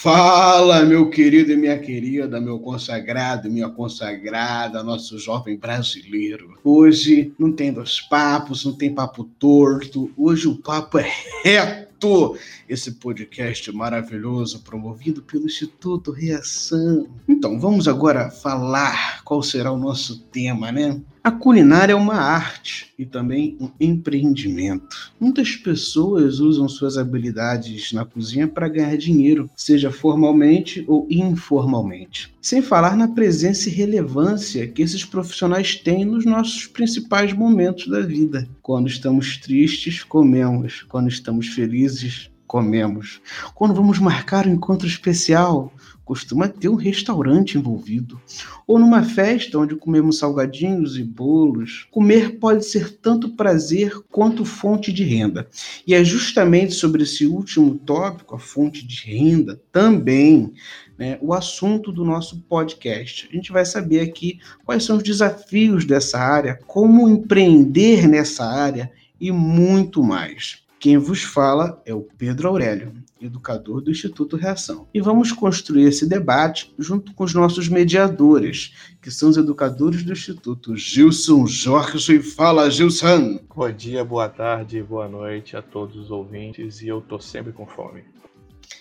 Fala, meu querido e minha querida, meu consagrado e minha consagrada, nosso jovem brasileiro. Hoje não tem dois papos, não tem papo torto, hoje o papo é reto. Esse podcast maravilhoso promovido pelo Instituto Reação. Então, vamos agora falar qual será o nosso tema, né? A culinária é uma arte e também um empreendimento. Muitas pessoas usam suas habilidades na cozinha para ganhar dinheiro, seja formalmente ou informalmente. Sem falar na presença e relevância que esses profissionais têm nos nossos principais momentos da vida. Quando estamos tristes, comemos. Quando estamos felizes, comemos. Quando vamos marcar um encontro especial, costuma ter um restaurante envolvido. Ou numa festa onde comemos salgadinhos e bolos. Comer pode ser tanto prazer quanto fonte de renda. E é justamente sobre esse último tópico, a fonte de renda, também né, o assunto do nosso podcast. A gente vai saber aqui quais são os desafios dessa área, como empreender nessa área e muito mais. Quem vos fala é o Pedro Aurélio, educador do Instituto Reação. E vamos construir esse debate junto com os nossos mediadores, que são os educadores do Instituto, Gilson Jorge. Fala, Gilson! Bom dia, boa tarde, boa noite a todos os ouvintes e eu tô sempre com fome.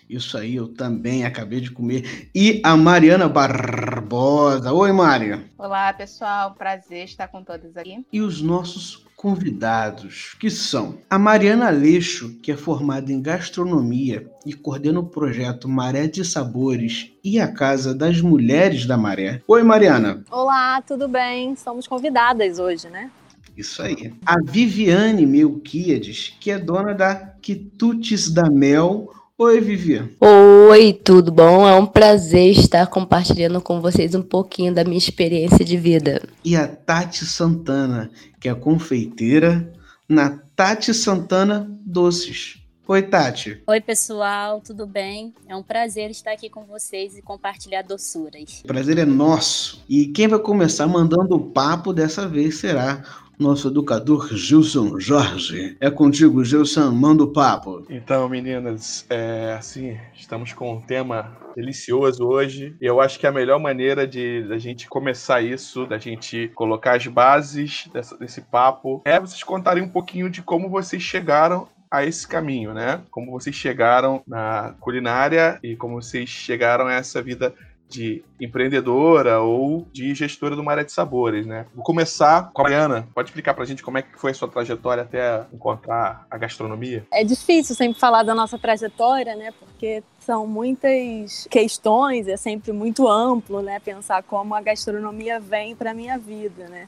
Isso aí, eu também acabei de comer. E a Mariana Barbosa. Oi, Mária. Olá, pessoal. Prazer estar com todos aqui. E os nossos convidados, que são a Mariana Aleixo, que é formada em gastronomia e coordena o projeto Maré de Sabores e a Casa das Mulheres da Maré. Oi, Mariana. Olá, tudo bem? Somos convidadas hoje, né? Isso aí. A Viviane Melquiades, que é dona da Quitutes da Mel. Oi, Vivi. Oi, tudo bom? É um prazer estar compartilhando com vocês um pouquinho da minha experiência de vida. E a Tati Santana, que é confeiteira na Tati Santana Doces. Oi, Tati. Oi, pessoal, tudo bem? É um prazer estar aqui com vocês e compartilhar doçuras. O prazer é nosso. E quem vai começar mandando o papo dessa vez será nosso educador Gilson Jorge. É contigo, Gilson, manda o papo. Então, meninas, é, assim, estamos com um tema delicioso hoje. E eu acho que a melhor maneira de da gente começar isso, da gente colocar as bases dessa, desse papo, é vocês contarem um pouquinho de como vocês chegaram a esse caminho, né? Como vocês chegaram na culinária e como vocês chegaram a essa vida de empreendedora ou de gestora do Maré de Sabores, né? Vou começar com a Mariana. Pode explicar pra gente como é que foi a sua trajetória até encontrar a gastronomia? É difícil sempre falar da nossa trajetória, né? Porque são muitas questões, é sempre muito amplo, né? Pensar como a gastronomia vem para minha vida, né?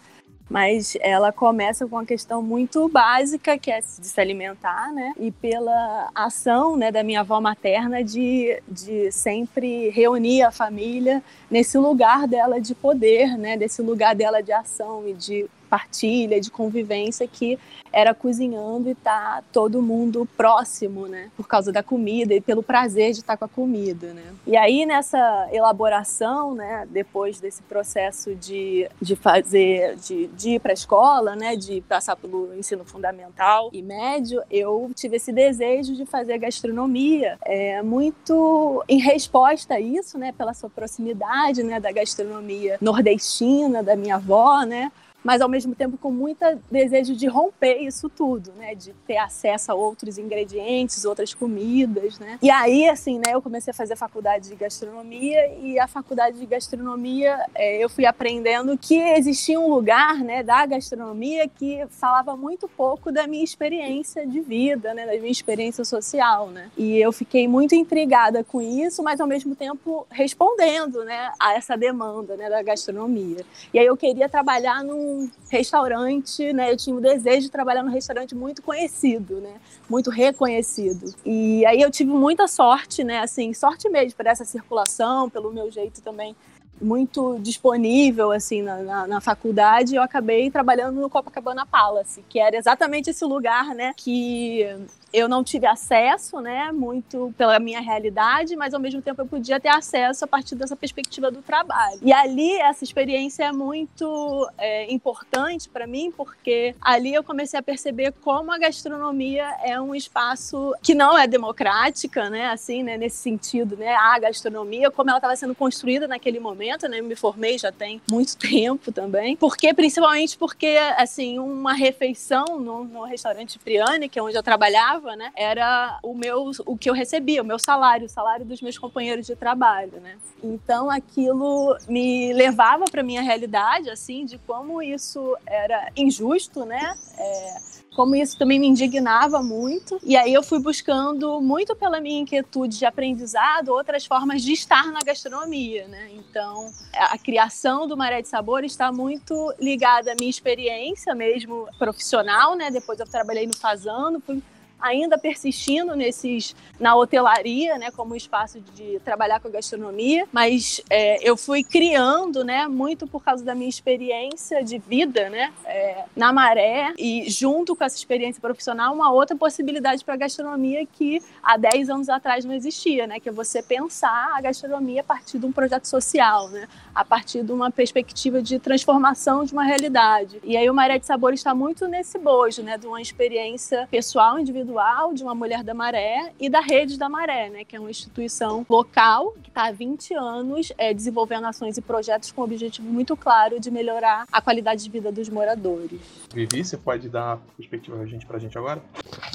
Mas ela começa com uma questão muito básica, que é de se alimentar, né? E pela ação né, da minha avó materna de, de sempre reunir a família nesse lugar dela de poder, né? Desse lugar dela de ação e de partilha, de convivência que era cozinhando e tá todo mundo próximo, né? Por causa da comida e pelo prazer de estar com a comida, né? E aí nessa elaboração, né? Depois desse processo de, de fazer, de, de ir para a escola, né? De passar pelo ensino fundamental e médio, eu tive esse desejo de fazer gastronomia, é muito em resposta a isso, né? Pela sua proximidade, né? Da gastronomia nordestina da minha avó, né? Mas ao mesmo tempo com muito desejo de romper isso tudo, né? De ter acesso a outros ingredientes, outras comidas, né? E aí, assim, né? Eu comecei a fazer a faculdade de gastronomia e a faculdade de gastronomia é, eu fui aprendendo que existia um lugar, né? Da gastronomia que falava muito pouco da minha experiência de vida, né? Da minha experiência social, né? E eu fiquei muito intrigada com isso, mas ao mesmo tempo respondendo, né? A essa demanda, né? Da gastronomia. E aí eu queria trabalhar num num restaurante, né? Eu tinha o desejo de trabalhar num restaurante muito conhecido, né? Muito reconhecido. E aí eu tive muita sorte, né? Assim, sorte mesmo por essa circulação, pelo meu jeito também muito disponível assim na, na, na, faculdade eu acabei trabalhando no Copacabana Palace que era exatamente esse lugar né que eu não tive acesso, né, muito pela minha realidade, mas ao mesmo tempo eu podia ter acesso a partir dessa perspectiva do trabalho. E ali essa experiência é muito é, importante para mim, porque ali eu comecei a perceber como a gastronomia é um espaço que não é democrática, né, assim, né, nesse sentido, né, a gastronomia, como ela estava sendo construída naquele momento, né, eu me formei já tem muito tempo também, porque principalmente porque assim uma refeição no, no restaurante Friane, que é onde eu trabalhava né, era o meu o que eu recebia, o meu salário, o salário dos meus companheiros de trabalho, né? Então aquilo me levava para minha realidade, assim, de como isso era injusto, né? É, como isso também me indignava muito. E aí eu fui buscando, muito pela minha inquietude de aprendizado, outras formas de estar na gastronomia, né? Então, a criação do Maré de Sabor está muito ligada à minha experiência mesmo profissional, né? Depois eu trabalhei no Fazano, fui ainda persistindo nesses na hotelaria, né, como espaço de trabalhar com a gastronomia, mas é, eu fui criando, né, muito por causa da minha experiência de vida, né, é, na Maré e junto com essa experiência profissional uma outra possibilidade para a gastronomia que há 10 anos atrás não existia, né, que é você pensar a gastronomia a partir de um projeto social, né, a partir de uma perspectiva de transformação de uma realidade. E aí o Maré de Sabor está muito nesse bojo, né, de uma experiência pessoal individual individual de uma mulher da Maré e da Rede da Maré, né, que é uma instituição local que está há 20 anos é, desenvolvendo ações e projetos com o objetivo muito claro de melhorar a qualidade de vida dos moradores. Vivi, você pode dar uma perspectiva pra gente, pra gente agora?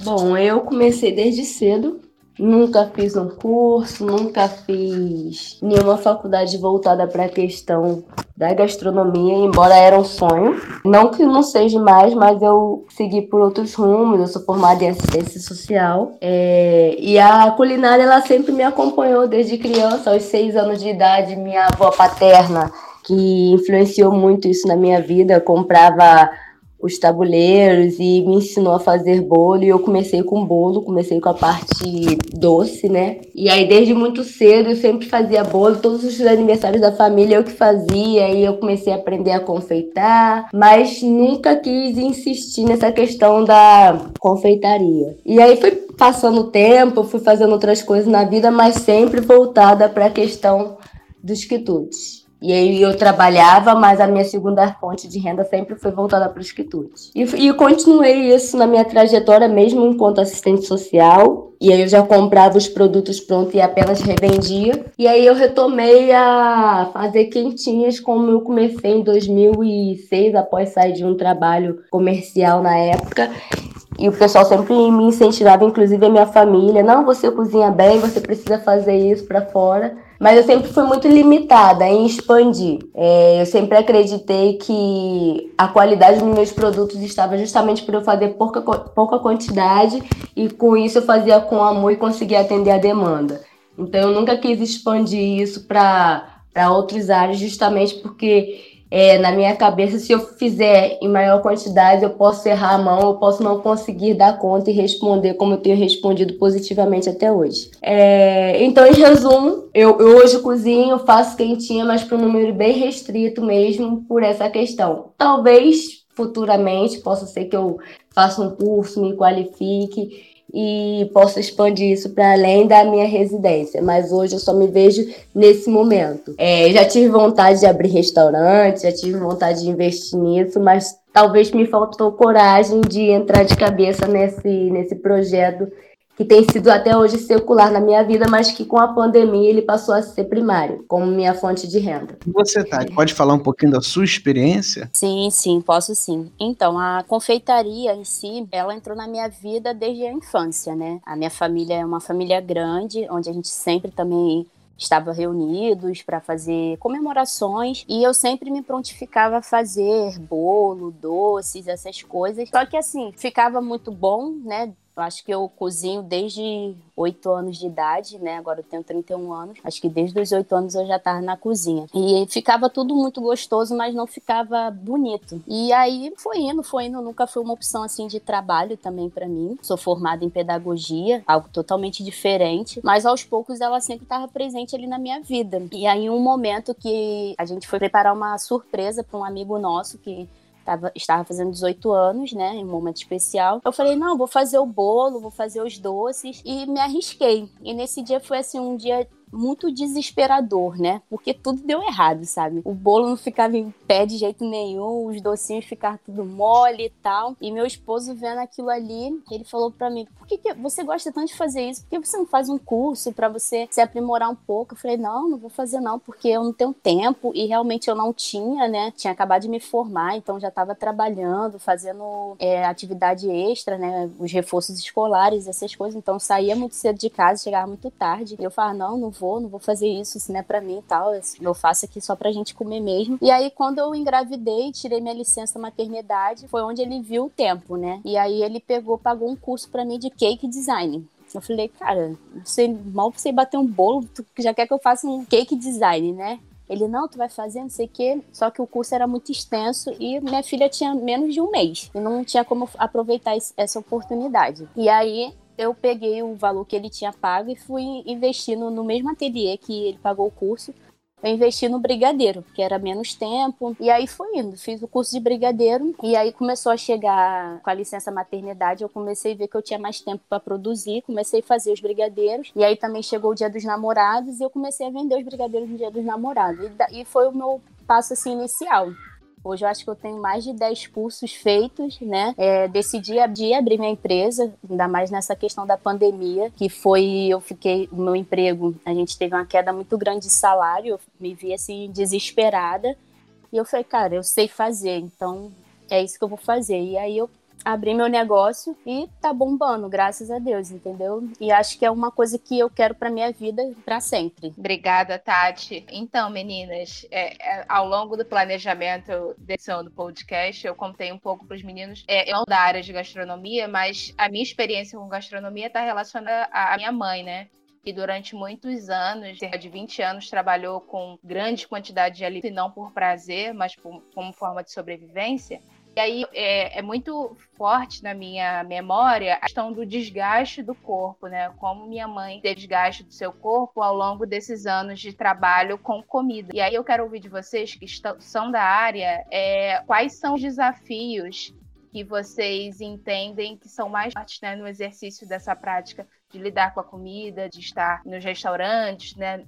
Bom, eu comecei desde cedo Nunca fiz um curso, nunca fiz nenhuma faculdade voltada para a questão da gastronomia, embora era um sonho. Não que não seja mais, mas eu segui por outros rumos. Eu sou formada em assistência social. É... e a culinária ela sempre me acompanhou desde criança, aos seis anos de idade. Minha avó paterna, que influenciou muito isso na minha vida, comprava os tabuleiros e me ensinou a fazer bolo. E eu comecei com bolo, comecei com a parte doce, né? E aí, desde muito cedo, eu sempre fazia bolo. Todos os aniversários da família eu que fazia. E eu comecei a aprender a confeitar, mas nunca quis insistir nessa questão da confeitaria. E aí foi passando o tempo, fui fazendo outras coisas na vida, mas sempre voltada para a questão dos quitutes. E aí eu trabalhava, mas a minha segunda fonte de renda sempre foi voltada para os quitutes. E, e continuei isso na minha trajetória, mesmo enquanto assistente social. E aí eu já comprava os produtos prontos e apenas revendia. E aí eu retomei a fazer quentinhas como eu comecei em 2006, após sair de um trabalho comercial na época. E o pessoal sempre me incentivava, inclusive a minha família, não, você cozinha bem, você precisa fazer isso para fora. Mas eu sempre fui muito limitada em expandir. É, eu sempre acreditei que a qualidade dos meus produtos estava justamente por eu fazer pouca, pouca quantidade e com isso eu fazia com amor e conseguia atender a demanda. Então eu nunca quis expandir isso para outras áreas, justamente porque é, na minha cabeça, se eu fizer em maior quantidade, eu posso errar a mão, eu posso não conseguir dar conta e responder como eu tenho respondido positivamente até hoje. É, então, em resumo, eu, eu, hoje cozinho, faço quentinha, mas para um número bem restrito mesmo por essa questão. Talvez futuramente possa ser que eu faça um curso, me qualifique e posso expandir isso para além da minha residência. Mas hoje eu só me vejo nesse momento. É, já tive vontade de abrir restaurante, já tive vontade de investir nisso, mas talvez me faltou coragem de entrar de cabeça nesse, nesse projeto que tem sido até hoje secular na minha vida, mas que com a pandemia ele passou a ser primário, como minha fonte de renda. E você, Tati, pode falar um pouquinho da sua experiência? Sim, sim, posso sim. Então, a confeitaria em si, ela entrou na minha vida desde a infância, né? A minha família é uma família grande, onde a gente sempre também estava reunidos para fazer comemorações e eu sempre me prontificava a fazer bolo, doces, essas coisas. Só que assim, ficava muito bom, né? Eu acho que eu cozinho desde 8 anos de idade, né? Agora eu tenho 31 anos. Acho que desde os 8 anos eu já estava na cozinha. E ficava tudo muito gostoso, mas não ficava bonito. E aí foi indo, foi indo. Nunca foi uma opção assim de trabalho também para mim. Sou formada em pedagogia, algo totalmente diferente. Mas aos poucos ela sempre estava presente ali na minha vida. E aí um momento que a gente foi preparar uma surpresa para um amigo nosso que Tava, estava fazendo 18 anos, né? Em um momento especial. Eu falei, não, vou fazer o bolo, vou fazer os doces. E me arrisquei. E nesse dia foi assim, um dia muito desesperador, né? Porque tudo deu errado, sabe? O bolo não ficava em pé de jeito nenhum, os docinhos ficavam tudo mole e tal. E meu esposo vendo aquilo ali, ele falou para mim: por que, que, você gosta tanto de fazer isso? Por que você não faz um curso para você se aprimorar um pouco? Eu falei: não, não vou fazer não, porque eu não tenho tempo e realmente eu não tinha, né? Tinha acabado de me formar, então já estava trabalhando, fazendo é, atividade extra, né? Os reforços escolares, essas coisas. Então saía muito cedo de casa, chegava muito tarde. E eu falava: não, não vou vou, não vou fazer isso, isso não é pra mim e tal. Eu faço aqui só pra gente comer mesmo. E aí, quando eu engravidei, tirei minha licença maternidade, foi onde ele viu o tempo, né? E aí ele pegou, pagou um curso pra mim de cake design. Eu falei, cara, você, mal você bater um bolo, tu já quer que eu faça um cake design, né? Ele, não, tu vai fazer, não sei o quê. Só que o curso era muito extenso e minha filha tinha menos de um mês. E não tinha como aproveitar essa oportunidade. E aí eu peguei o valor que ele tinha pago e fui investindo no mesmo ateliê que ele pagou o curso. Eu investi no brigadeiro, que era menos tempo. E aí foi indo. Fiz o curso de brigadeiro. E aí começou a chegar com a licença maternidade. Eu comecei a ver que eu tinha mais tempo para produzir. Comecei a fazer os brigadeiros. E aí também chegou o dia dos namorados. E eu comecei a vender os brigadeiros no dia dos namorados. E, foi o meu passo assim inicial. Hoje eu acho que eu tenho mais de 10 cursos feitos, né? É, decidi abrir, abrir minha empresa, ainda mais nessa questão da pandemia, que foi, eu fiquei, o meu emprego, a gente teve uma queda muito grande de salário, eu me vi assim, desesperada. E eu falei, cara, eu sei fazer, então é isso que eu vou fazer. E aí eu abri meu negócio e tá bombando, graças a Deus, entendeu? E acho que é uma coisa que eu quero para minha vida para sempre. Obrigada, Tati. Então, meninas, é, é, ao longo do planejamento desse do podcast, eu contei um pouco para os meninos, é, eu não da área de gastronomia, mas a minha experiência com gastronomia está relacionada à minha mãe, né? que durante muitos anos, cerca de 20 anos, trabalhou com grande quantidade de alimento, não por prazer, mas por, como forma de sobrevivência. E aí é, é, muito forte na minha memória a questão do desgaste do corpo, né? Como minha mãe teve desgaste do seu corpo ao longo desses anos de trabalho com comida. E aí eu quero ouvir de vocês que estão, são da área, é, quais são os desafios que vocês entendem que são mais fortes né, no exercício dessa prática de lidar com a comida, de estar nos restaurantes, né,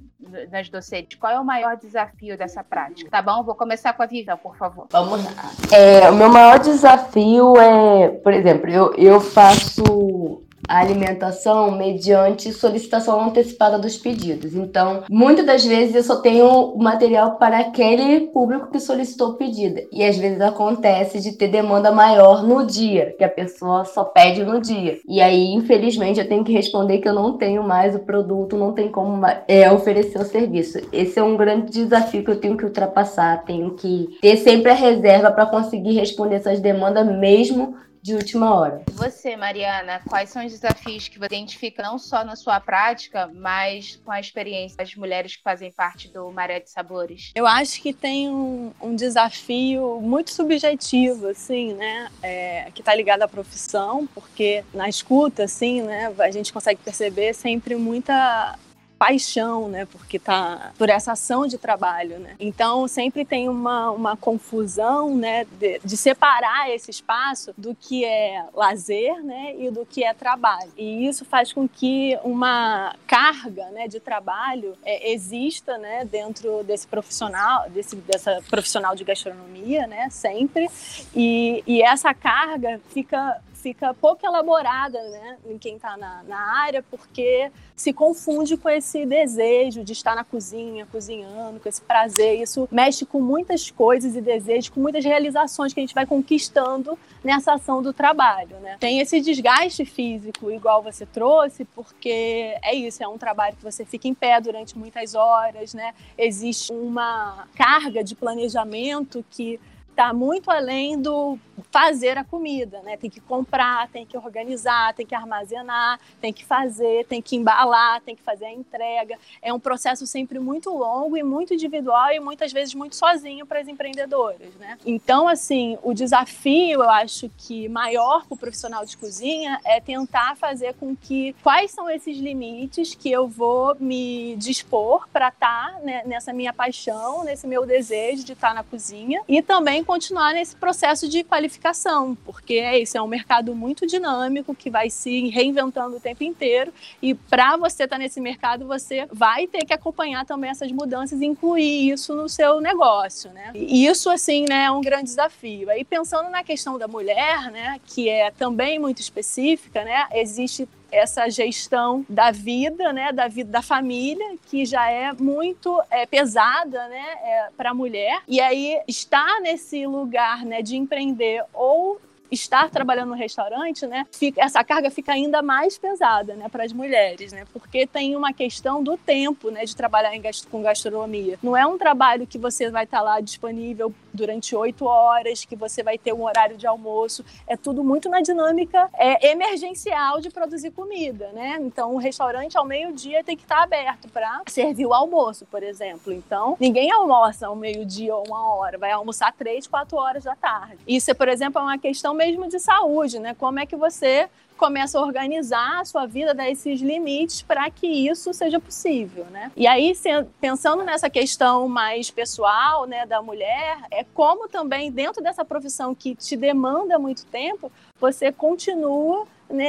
nas docentes. Qual é o maior desafio dessa prática? Tá bom? Vou começar com a Viva, por favor. Vamos lá. É, o meu maior desafio é, por exemplo, eu, eu faço a alimentação mediante solicitação antecipada dos pedidos. Então, muitas das vezes eu só tenho o material para aquele público que solicitou o pedido. E às vezes acontece de ter demanda maior no dia, que a pessoa só pede no dia. E aí, infelizmente, eu tenho que responder que eu não tenho mais o produto, não tem como é, oferecer o serviço. Esse é um grande desafio que eu tenho que ultrapassar. Tenho que ter sempre a reserva para conseguir responder essas demandas, mesmo de última hora. Você, Mariana, quais são os desafios que você identifica não só na sua prática, mas com a experiência das mulheres que fazem parte do Maré de Sabores? Eu acho que tem um, um desafio muito subjetivo, assim, né? É, que está ligado à profissão, porque na escuta, assim, né, a gente consegue perceber sempre muita paixão, né? Porque tá por essa ação de trabalho, né? Então sempre tem uma, uma confusão, né? De, de, separar esse espaço do que é lazer, né? E do que é trabalho. E isso faz com que uma carga, né? De trabalho é, exista, né? Dentro desse profissional, desse dessa profissional de gastronomia, né? Sempre. E, e essa carga fica fica pouco elaborada né, em quem está na, na área, porque se confunde com esse desejo de estar na cozinha, cozinhando, com esse prazer. Isso mexe com muitas coisas e desejos, com muitas realizações que a gente vai conquistando nessa ação do trabalho. Né? Tem esse desgaste físico, igual você trouxe, porque é isso, é um trabalho que você fica em pé durante muitas horas, né? existe uma carga de planejamento que está muito além do fazer a comida, né? Tem que comprar, tem que organizar, tem que armazenar, tem que fazer, tem que embalar, tem que fazer a entrega. É um processo sempre muito longo e muito individual e muitas vezes muito sozinho para as empreendedoras, né? Então, assim, o desafio, eu acho que maior para o profissional de cozinha é tentar fazer com que quais são esses limites que eu vou me dispor para estar tá, né, nessa minha paixão, nesse meu desejo de estar tá na cozinha e também continuar nesse processo de qualificação porque é isso, é um mercado muito dinâmico que vai se reinventando o tempo inteiro e para você estar tá nesse mercado, você vai ter que acompanhar também essas mudanças e incluir isso no seu negócio, né? E isso, assim, né, é um grande desafio. Aí pensando na questão da mulher, né, que é também muito específica, né, existe essa gestão da vida, né, da vida da família, que já é muito é, pesada, né, é, para a mulher. E aí estar nesse lugar, né, de empreender ou estar trabalhando no restaurante, né, fica, essa carga fica ainda mais pesada, né, para as mulheres, né, porque tem uma questão do tempo, né, de trabalhar em, com gastronomia. Não é um trabalho que você vai estar lá disponível durante oito horas, que você vai ter um horário de almoço. É tudo muito na dinâmica é, emergencial de produzir comida, né? Então, o restaurante ao meio-dia tem que estar aberto para servir o almoço, por exemplo. Então, ninguém almoça ao meio-dia ou uma hora, vai almoçar três, quatro horas da tarde. Isso, por exemplo, é uma questão mesmo de saúde, né? Como é que você começa a organizar a sua vida, dar esses limites para que isso seja possível, né? E aí, pensando nessa questão mais pessoal, né, da mulher, é como também dentro dessa profissão que te demanda muito tempo, você continua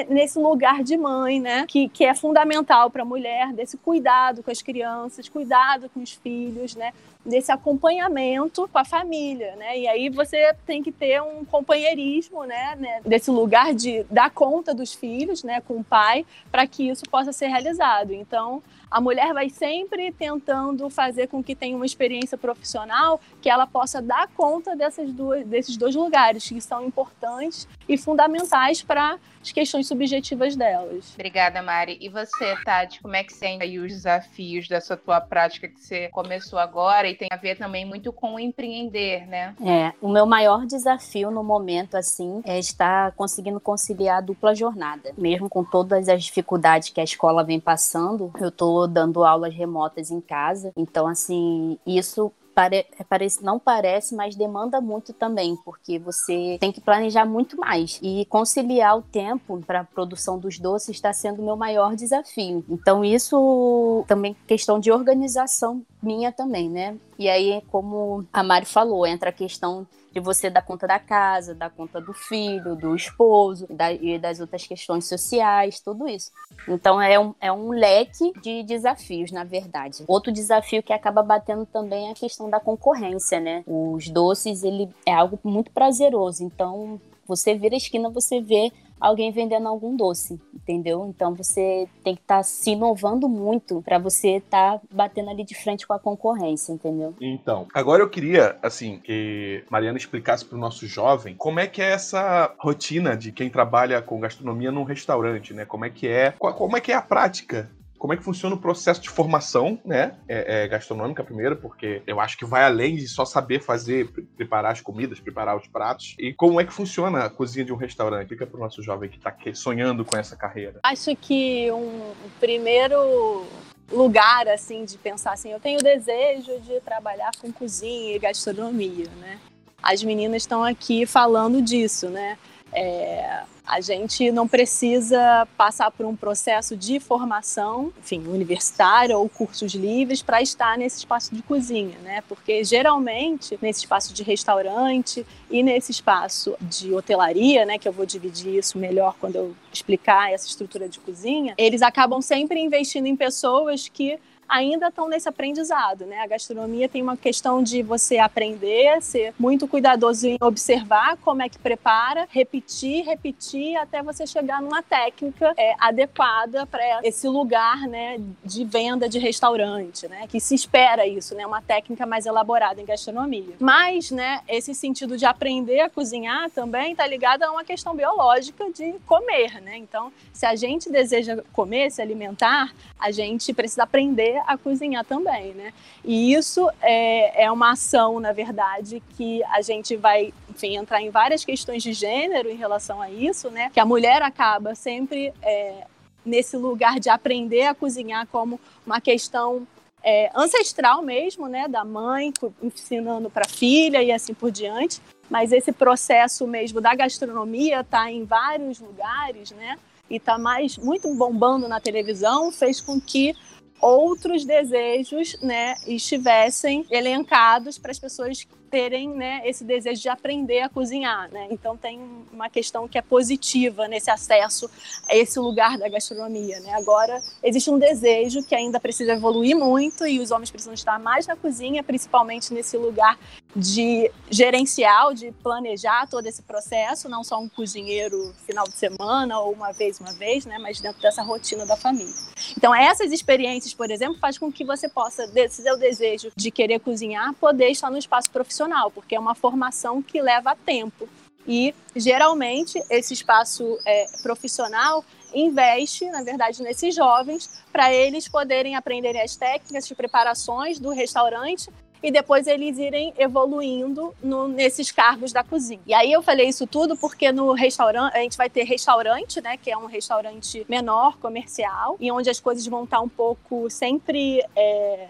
nesse lugar de mãe, né? Que, que é fundamental para a mulher, desse cuidado com as crianças, cuidado com os filhos, né? Desse acompanhamento com a família, né? E aí você tem que ter um companheirismo, né? né desse lugar de dar conta dos filhos, né? Com o pai, para que isso possa ser realizado. Então, a mulher vai sempre tentando fazer com que tenha uma experiência profissional que ela possa dar conta dessas duas, desses dois lugares que são importantes e fundamentais para as questões subjetivas delas. Obrigada, Mari. E você, Tati, como é que sente aí os desafios dessa tua prática que você começou agora e tem a ver também muito com empreender, né? É, o meu maior desafio no momento, assim, é estar conseguindo conciliar a dupla jornada. Mesmo com todas as dificuldades que a escola vem passando, eu tô dando aulas remotas em casa, então, assim, isso pare, parece, não parece, mas demanda muito também, porque você tem que planejar muito mais. E conciliar o tempo para a produção dos doces está sendo o meu maior desafio. Então, isso também questão de organização minha também, né? E aí, como a Mari falou, entra a questão de você dar conta da casa, dar conta do filho, do esposo da, e das outras questões sociais, tudo isso. Então é um, é um leque de desafios, na verdade. Outro desafio que acaba batendo também é a questão da concorrência, né? Os doces, ele é algo muito prazeroso. Então, você vira a esquina, você vê alguém vendendo algum doce, entendeu? Então você tem que estar tá se inovando muito para você estar tá batendo ali de frente com a concorrência, entendeu? Então, agora eu queria, assim, que Mariana explicasse para o nosso jovem como é que é essa rotina de quem trabalha com gastronomia num restaurante, né? Como é que é, como é que é a prática como é que funciona o processo de formação, né? É, é, gastronômica primeiro, porque eu acho que vai além de só saber fazer, preparar as comidas, preparar os pratos. E como é que funciona a cozinha de um restaurante? Fica para o nosso jovem que está sonhando com essa carreira. Acho que um primeiro lugar assim de pensar assim, eu tenho desejo de trabalhar com cozinha e gastronomia, né? As meninas estão aqui falando disso, né? É, a gente não precisa passar por um processo de formação, enfim, universitária ou cursos livres para estar nesse espaço de cozinha, né? Porque geralmente nesse espaço de restaurante e nesse espaço de hotelaria, né, que eu vou dividir isso melhor quando eu explicar essa estrutura de cozinha, eles acabam sempre investindo em pessoas que ainda estão nesse aprendizado, né? A gastronomia tem uma questão de você aprender, ser muito cuidadoso em observar como é que prepara, repetir, repetir até você chegar numa técnica é, adequada para esse lugar, né, de venda de restaurante, né? Que se espera isso, né? Uma técnica mais elaborada em gastronomia. Mas, né, esse sentido de aprender a cozinhar também está ligado a uma questão biológica de comer, né? Então, se a gente deseja comer, se alimentar, a gente precisa aprender a cozinhar também, né? E isso é, é uma ação, na verdade, que a gente vai, enfim, entrar em várias questões de gênero em relação a isso, né? Que a mulher acaba sempre é, nesse lugar de aprender a cozinhar como uma questão é, ancestral mesmo, né, da mãe ensinando para a filha e assim por diante. Mas esse processo mesmo da gastronomia está em vários lugares, né? E está mais muito bombando na televisão, fez com que outros desejos, né, estivessem elencados para as pessoas terem né, esse desejo de aprender a cozinhar. Né? Então, tem uma questão que é positiva nesse acesso a esse lugar da gastronomia. Né? Agora, existe um desejo que ainda precisa evoluir muito e os homens precisam estar mais na cozinha, principalmente nesse lugar de gerencial, de planejar todo esse processo, não só um cozinheiro final de semana ou uma vez, uma vez, né, mas dentro dessa rotina da família. Então, essas experiências, por exemplo, faz com que você possa, desse seu desejo de querer cozinhar, poder estar no espaço profissional profissional, porque é uma formação que leva tempo. E, geralmente, esse espaço é, profissional investe, na verdade, nesses jovens, para eles poderem aprenderem as técnicas de preparações do restaurante e depois eles irem evoluindo no, nesses cargos da cozinha. E aí eu falei isso tudo porque no restaurante, a gente vai ter restaurante, né, que é um restaurante menor, comercial, e onde as coisas vão estar um pouco sempre é,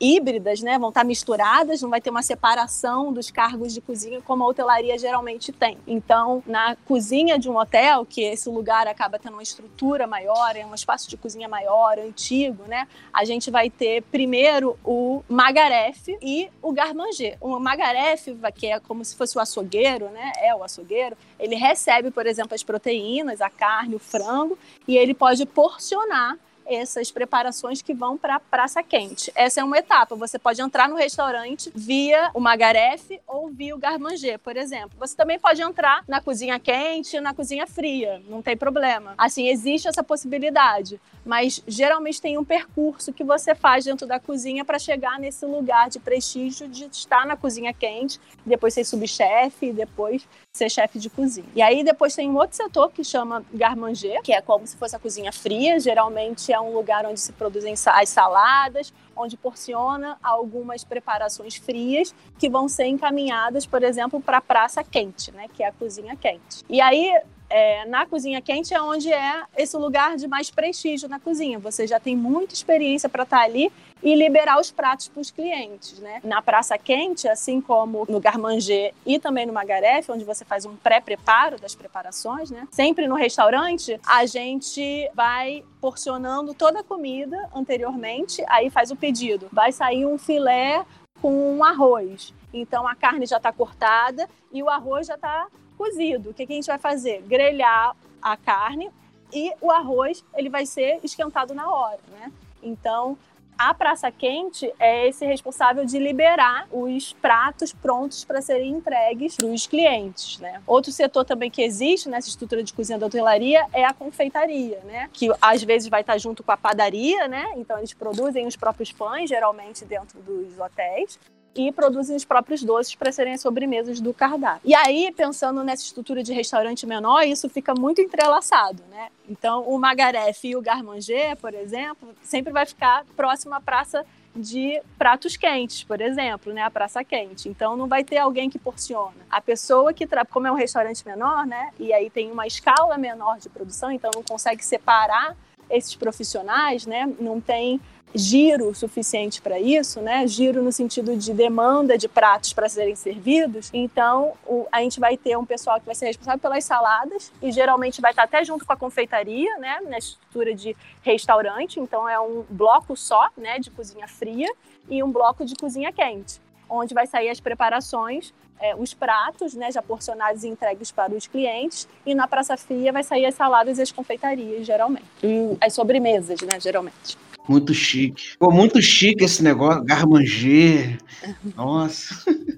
híbridas, né? Vão estar misturadas, não vai ter uma separação dos cargos de cozinha como a hotelaria geralmente tem. Então, na cozinha de um hotel, que esse lugar acaba tendo uma estrutura maior, é um espaço de cozinha maior, antigo, né? A gente vai ter primeiro o magarefe e o garmanger. O magarefe, que é como se fosse o açougueiro, né? É o açougueiro. Ele recebe, por exemplo, as proteínas, a carne, o frango, e ele pode porcionar essas preparações que vão para a praça quente. Essa é uma etapa. Você pode entrar no restaurante via o magarefe ou via o garmanger, por exemplo. Você também pode entrar na cozinha quente, na cozinha fria, não tem problema. Assim, existe essa possibilidade, mas geralmente tem um percurso que você faz dentro da cozinha para chegar nesse lugar de prestígio de estar na cozinha quente, depois ser subchefe, depois ser chefe de cozinha. E aí depois tem um outro setor que chama garmanger, que é como se fosse a cozinha fria, geralmente é um lugar onde se produzem as saladas, onde porciona algumas preparações frias que vão ser encaminhadas, por exemplo, para a praça quente, né, que é a cozinha quente. E aí é, na cozinha quente é onde é esse lugar de mais prestígio na cozinha. Você já tem muita experiência para estar tá ali e liberar os pratos para os clientes, né? Na praça quente, assim como no Garmanger e também no Magaref, onde você faz um pré-preparo das preparações, né? Sempre no restaurante, a gente vai porcionando toda a comida anteriormente, aí faz o pedido. Vai sair um filé com um arroz. Então a carne já está cortada e o arroz já está cozido. O que, que a gente vai fazer? Grelhar a carne e o arroz ele vai ser esquentado na hora, né? Então a praça quente é esse responsável de liberar os pratos prontos para serem entregues para os clientes, né? Outro setor também que existe nessa estrutura de cozinha da hotelaria é a confeitaria, né? Que às vezes vai estar junto com a padaria, né? Então eles produzem os próprios pães, geralmente dentro dos hotéis e produzem os próprios doces para serem as sobremesas do cardápio. E aí, pensando nessa estrutura de restaurante menor, isso fica muito entrelaçado, né? Então, o Magaref e o Garmanger, por exemplo, sempre vai ficar próximo à praça de pratos quentes, por exemplo, né, a praça quente. Então não vai ter alguém que porciona. A pessoa que tra... como é um restaurante menor, né, e aí tem uma escala menor de produção, então não consegue separar esses profissionais, né, não tem giro suficiente para isso, né? Giro no sentido de demanda de pratos para serem servidos. Então, o, a gente vai ter um pessoal que vai ser responsável pelas saladas e geralmente vai estar até junto com a confeitaria, né? Na estrutura de restaurante. Então, é um bloco só, né? De cozinha fria e um bloco de cozinha quente, onde vai sair as preparações é, os pratos, né, já porcionados e entregues para os clientes, e na praça fria vai sair as saladas e as confeitarias, geralmente. E as sobremesas, né, geralmente. Muito chique. Pô, muito chique esse negócio, garmanger. Nossa.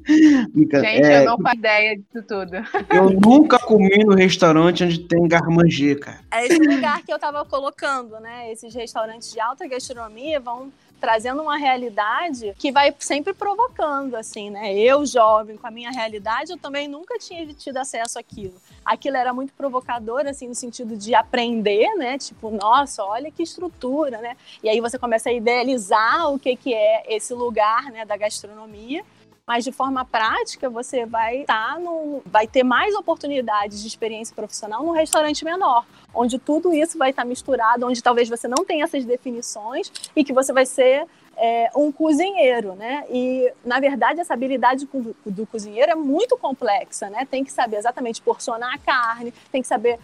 Gente, é, eu não faço ideia disso tudo. Eu nunca comi no restaurante onde tem garmanger, cara. É esse lugar que eu tava colocando, né? Esses restaurantes de alta gastronomia vão trazendo uma realidade que vai sempre provocando, assim, né? Eu, jovem, com a minha realidade, eu também nunca tinha tido acesso àquilo. Aquilo era muito provocador, assim, no sentido de aprender, né? Tipo, nossa, olha que estrutura, né? E aí você começa a idealizar o que, que é esse lugar, né, da gastronomia mas de forma prática você vai estar tá no, vai ter mais oportunidades de experiência profissional num restaurante menor, onde tudo isso vai estar tá misturado, onde talvez você não tenha essas definições e que você vai ser é, um cozinheiro, né? E na verdade essa habilidade do cozinheiro é muito complexa, né? Tem que saber exatamente porcionar a carne, tem que saber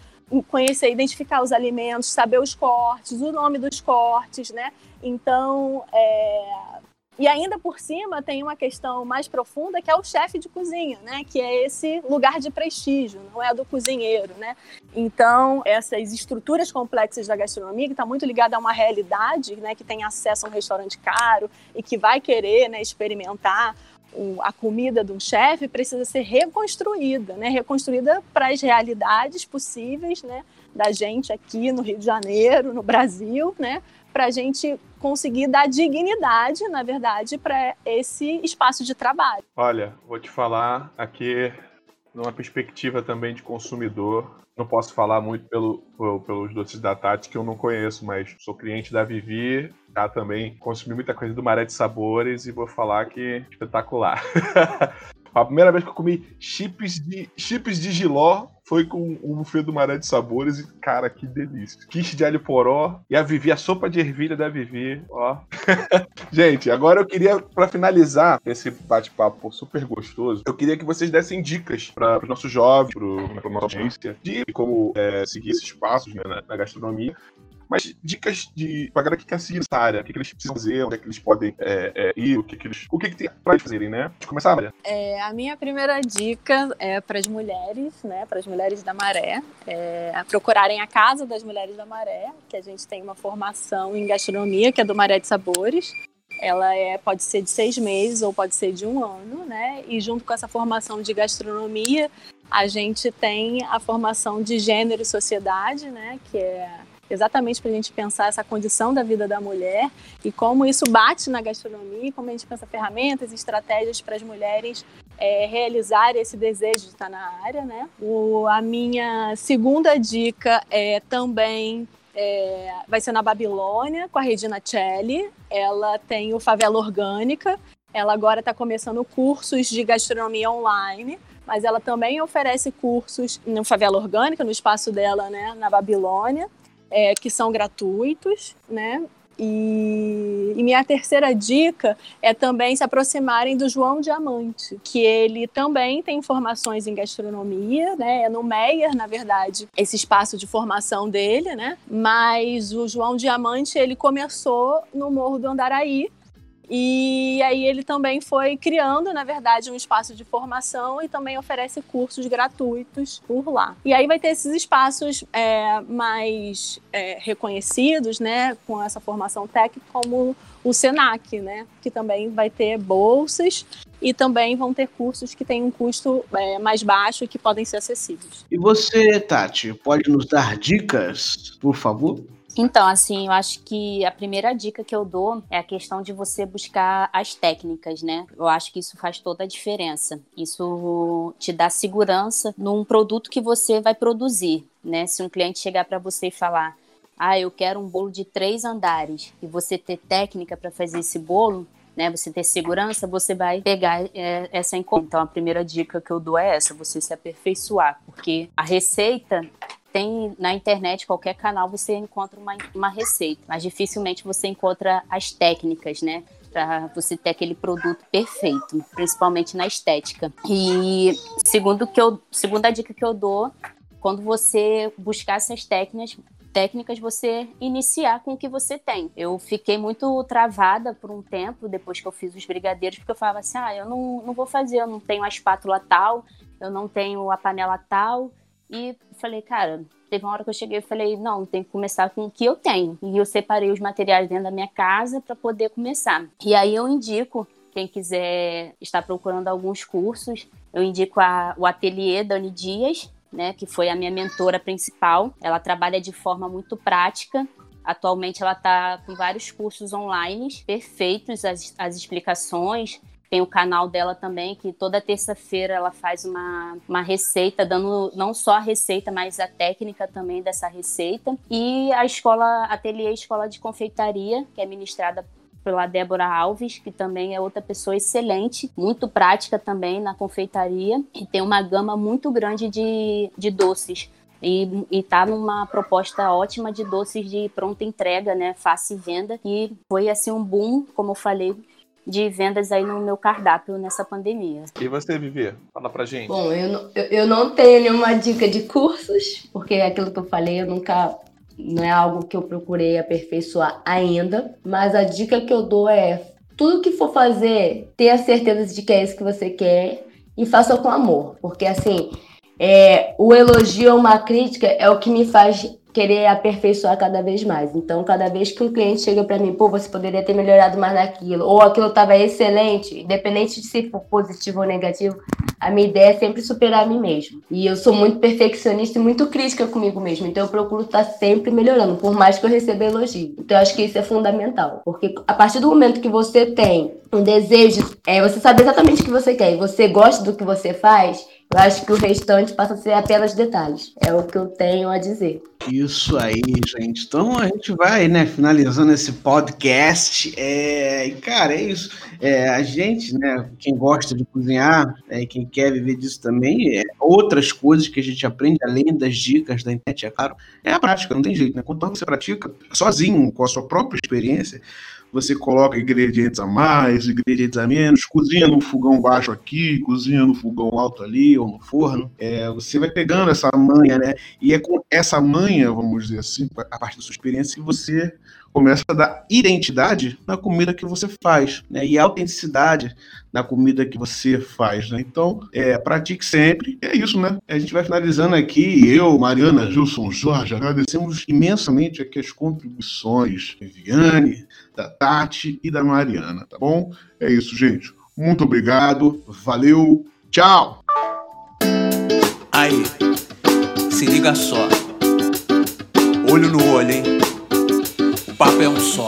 conhecer, identificar os alimentos, saber os cortes, o nome dos cortes, né? Então, é, e ainda por cima tem uma questão mais profunda que é o chefe de cozinha, né? Que é esse lugar de prestígio, não é do cozinheiro, né? Então essas estruturas complexas da gastronomia que está muito ligada a uma realidade, né? Que tem acesso a um restaurante caro e que vai querer, né? Experimentar a comida de um chefe precisa ser reconstruída, né? Reconstruída para as realidades possíveis, né? Da gente aqui no Rio de Janeiro, no Brasil, né? para a gente conseguir dar dignidade, na verdade, para esse espaço de trabalho. Olha, vou te falar aqui numa perspectiva também de consumidor. Não posso falar muito pelo, pelos doces da Tati, que eu não conheço, mas sou cliente da Vivi, já também consumi muita coisa do Maré de Sabores e vou falar que espetacular. A primeira vez que eu comi chips de, chips de giló foi com o buffet do Maré de Sabores e, cara, que delícia. Quiche de alho poró e a Vivi, a sopa de ervilha da Vivi, ó. Gente, agora eu queria, para finalizar esse bate-papo super gostoso, eu queria que vocês dessem dicas para os nossos jovens, para nossa audiência, de como é, seguir esses passos né, na, na gastronomia mas dicas de pra galera que quer seguir essa área, o que, que eles precisam fazer, onde é que eles podem é, é, ir, o que, que eles. O que, que tem pra eles fazerem, né? De começar, Maria. É, a minha primeira dica é para as mulheres, né? Para as mulheres da Maré, é, procurarem a Casa das Mulheres da Maré, que a gente tem uma formação em gastronomia, que é do Maré de Sabores ela é, pode ser de seis meses ou pode ser de um ano, né? E junto com essa formação de gastronomia, a gente tem a formação de gênero e sociedade, né? Que é exatamente para a gente pensar essa condição da vida da mulher e como isso bate na gastronomia, como a gente pensa ferramentas e estratégias para as mulheres é, realizar esse desejo de estar na área, né? O, a minha segunda dica é também é, vai ser na Babilônia com a Regina Celli. Ela tem o Favela Orgânica. Ela agora está começando cursos de gastronomia online mas ela também oferece cursos no Favela Orgânica, no espaço dela, né, na Babilônia é, que são gratuitos, né? E, e, minha terceira dica é também se aproximarem do João Diamante, que ele também tem formações em gastronomia, né? É no Meyer, na verdade, esse espaço de formação dele, né? Mas o João Diamante ele começou no Morro do Andaraí, e aí ele também foi criando, na verdade, um espaço de formação e também oferece cursos gratuitos por lá. E aí vai ter esses espaços é, mais é, reconhecidos, né, com essa formação técnica, como o Senac, né, que também vai ter bolsas e também vão ter cursos que têm um custo é, mais baixo e que podem ser acessíveis. E você, Tati, pode nos dar dicas, por favor? Então, assim, eu acho que a primeira dica que eu dou é a questão de você buscar as técnicas, né? Eu acho que isso faz toda a diferença. Isso te dá segurança num produto que você vai produzir, né? Se um cliente chegar para você e falar, ah, eu quero um bolo de três andares, e você ter técnica para fazer esse bolo, né, você ter segurança, você vai pegar é, essa encomenda. Então, a primeira dica que eu dou é essa: você se aperfeiçoar, porque a receita tem na internet, qualquer canal, você encontra uma, uma receita, mas dificilmente você encontra as técnicas, né? Para você ter aquele produto perfeito, principalmente na estética. E segundo que eu, segunda dica que eu dou, quando você buscar essas técnicas, técnicas você iniciar com o que você tem. Eu fiquei muito travada por um tempo depois que eu fiz os brigadeiros, porque eu falava assim: ah, eu não, não vou fazer, eu não tenho a espátula tal, eu não tenho a panela tal, e falei, cara, teve uma hora que eu cheguei e falei, não, tem que começar com o que eu tenho. E eu separei os materiais dentro da minha casa para poder começar. E aí eu indico, quem quiser estar procurando alguns cursos, eu indico a, o ateliê Dani Dias, né, que foi a minha mentora principal. Ela trabalha de forma muito prática Atualmente ela está com vários cursos online perfeitos, as, as explicações. Tem o canal dela também, que toda terça-feira ela faz uma, uma receita, dando não só a receita, mas a técnica também dessa receita. E a escola, Ateliê Escola de Confeitaria, que é ministrada pela Débora Alves, que também é outra pessoa excelente, muito prática também na confeitaria e tem uma gama muito grande de, de doces. E, está numa proposta ótima de doces de pronta entrega, né? Fácil venda. E foi assim um boom, como eu falei, de vendas aí no meu cardápio nessa pandemia. E você, Vivi? Fala pra gente. Bom, eu não, eu, eu não tenho nenhuma dica de cursos, porque é aquilo que eu falei, eu nunca não é algo que eu procurei aperfeiçoar ainda, mas a dica que eu dou é tudo que for fazer, tenha certeza de que é isso que você quer e faça com amor, porque assim, é, o elogio ou uma crítica é o que me faz querer aperfeiçoar cada vez mais. Então, cada vez que um cliente chega para mim, pô, você poderia ter melhorado mais naquilo, ou aquilo estava excelente, independente de se for positivo ou negativo, a minha ideia é sempre superar a mim mesmo. E eu sou muito perfeccionista e muito crítica comigo mesmo, então eu procuro estar sempre melhorando, por mais que eu receba elogio. Então, eu acho que isso é fundamental, porque a partir do momento que você tem um desejo, é você sabe exatamente o que você quer e você gosta do que você faz, eu acho que o restante passa a ser apenas detalhes. É o que eu tenho a dizer. Isso aí, gente. Então a gente vai, né, finalizando esse podcast. É, cara, é isso. É, a gente, né, quem gosta de cozinhar é, quem quer viver disso também, é, outras coisas que a gente aprende além das dicas da internet, é claro, é a prática, não tem jeito, né? Quanto você pratica sozinho, com a sua própria experiência, você coloca ingredientes a mais, ingredientes a menos, cozinha no fogão baixo aqui, cozinha no fogão alto ali, ou no forno. É, você vai pegando essa manha, né? E é com essa manha, vamos dizer assim, a partir da sua experiência, que você começa a dar identidade na comida que você faz, né? E autenticidade na comida que você faz, né? Então, é, pratique sempre. É isso, né? A gente vai finalizando aqui. Eu, Mariana, Gilson, Jorge, agradecemos imensamente aqui as contribuições da Viviane, da Tati e da Mariana, tá bom? É isso, gente. Muito obrigado. Valeu. Tchau. Aí, se liga só. Olho no olho, hein? O papo é um só.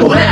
Apple.